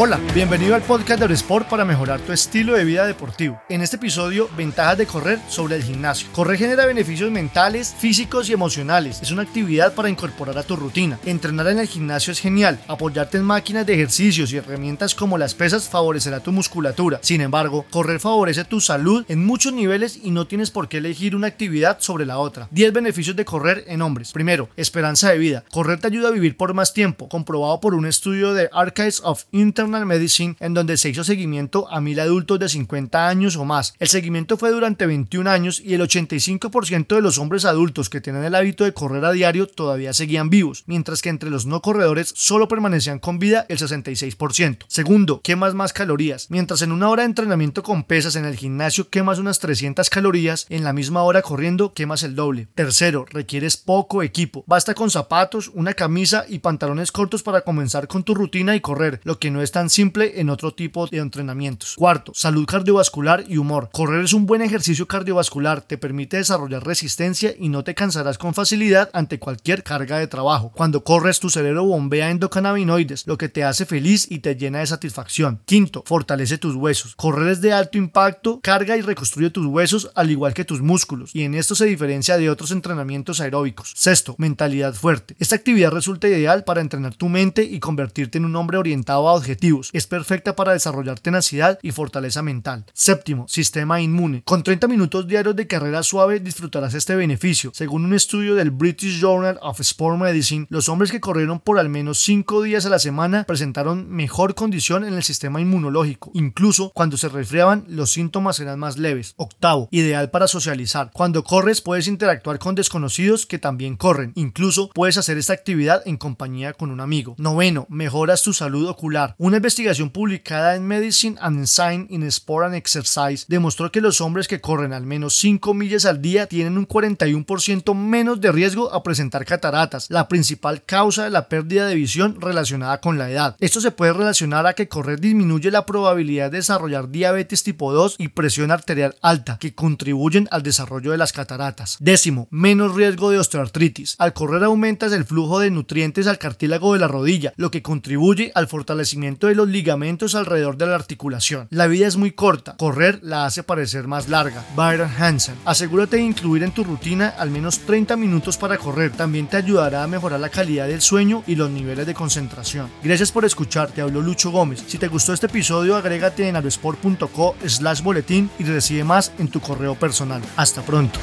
Hola, bienvenido al podcast de Sport para mejorar tu estilo de vida deportivo. En este episodio, ventajas de correr sobre el gimnasio. Correr genera beneficios mentales, físicos y emocionales. Es una actividad para incorporar a tu rutina. Entrenar en el gimnasio es genial. Apoyarte en máquinas de ejercicios y herramientas como las pesas favorecerá tu musculatura. Sin embargo, correr favorece tu salud en muchos niveles y no tienes por qué elegir una actividad sobre la otra. 10 beneficios de correr en hombres. Primero, esperanza de vida. Correr te ayuda a vivir por más tiempo, comprobado por un estudio de Archives of Internal Medicine en donde se hizo seguimiento a mil adultos de 50 años o más. El seguimiento fue durante 21 años y el 85% de los hombres adultos que tienen el hábito de correr a diario todavía seguían vivos, mientras que entre los no corredores solo permanecían con vida el 66%. Segundo, quemas más calorías. Mientras en una hora de entrenamiento con pesas en el gimnasio quemas unas 300 calorías, en la misma hora corriendo quemas el doble. Tercero, requieres poco equipo. Basta con zapatos, una camisa y pantalones cortos para comenzar con tu rutina y correr, lo que no es tan simple en otro tipo de entrenamientos. Cuarto, salud cardiovascular y humor. Correr es un buen ejercicio cardiovascular, te permite desarrollar resistencia y no te cansarás con facilidad ante cualquier carga de trabajo. Cuando corres tu cerebro bombea endocannabinoides, lo que te hace feliz y te llena de satisfacción. Quinto, fortalece tus huesos. Correr es de alto impacto, carga y reconstruye tus huesos al igual que tus músculos, y en esto se diferencia de otros entrenamientos aeróbicos. Sexto, mentalidad fuerte. Esta actividad resulta ideal para entrenar tu mente y convertirte en un hombre orientado a objetivos es perfecta para desarrollar tenacidad y fortaleza mental. Séptimo, sistema inmune. Con 30 minutos diarios de carrera suave disfrutarás este beneficio. Según un estudio del British Journal of Sport Medicine, los hombres que corrieron por al menos 5 días a la semana presentaron mejor condición en el sistema inmunológico. Incluso cuando se resfriaban, los síntomas eran más leves. Octavo, ideal para socializar. Cuando corres puedes interactuar con desconocidos que también corren. Incluso puedes hacer esta actividad en compañía con un amigo. Noveno, mejoras tu salud ocular. Una investigación publicada en Medicine and Science in Sport and Exercise demostró que los hombres que corren al menos 5 millas al día tienen un 41% menos de riesgo a presentar cataratas, la principal causa de la pérdida de visión relacionada con la edad. Esto se puede relacionar a que correr disminuye la probabilidad de desarrollar diabetes tipo 2 y presión arterial alta, que contribuyen al desarrollo de las cataratas. Décimo, menos riesgo de osteoartritis. Al correr aumentas el flujo de nutrientes al cartílago de la rodilla, lo que contribuye al fortalecimiento de los ligamentos alrededor de la articulación. La vida es muy corta, correr la hace parecer más larga. Byron Hansen. Asegúrate de incluir en tu rutina al menos 30 minutos para correr. También te ayudará a mejorar la calidad del sueño y los niveles de concentración. Gracias por escuchar, te habló Lucho Gómez. Si te gustó este episodio, agrégate en aerosport.co slash boletín y recibe más en tu correo personal. Hasta pronto.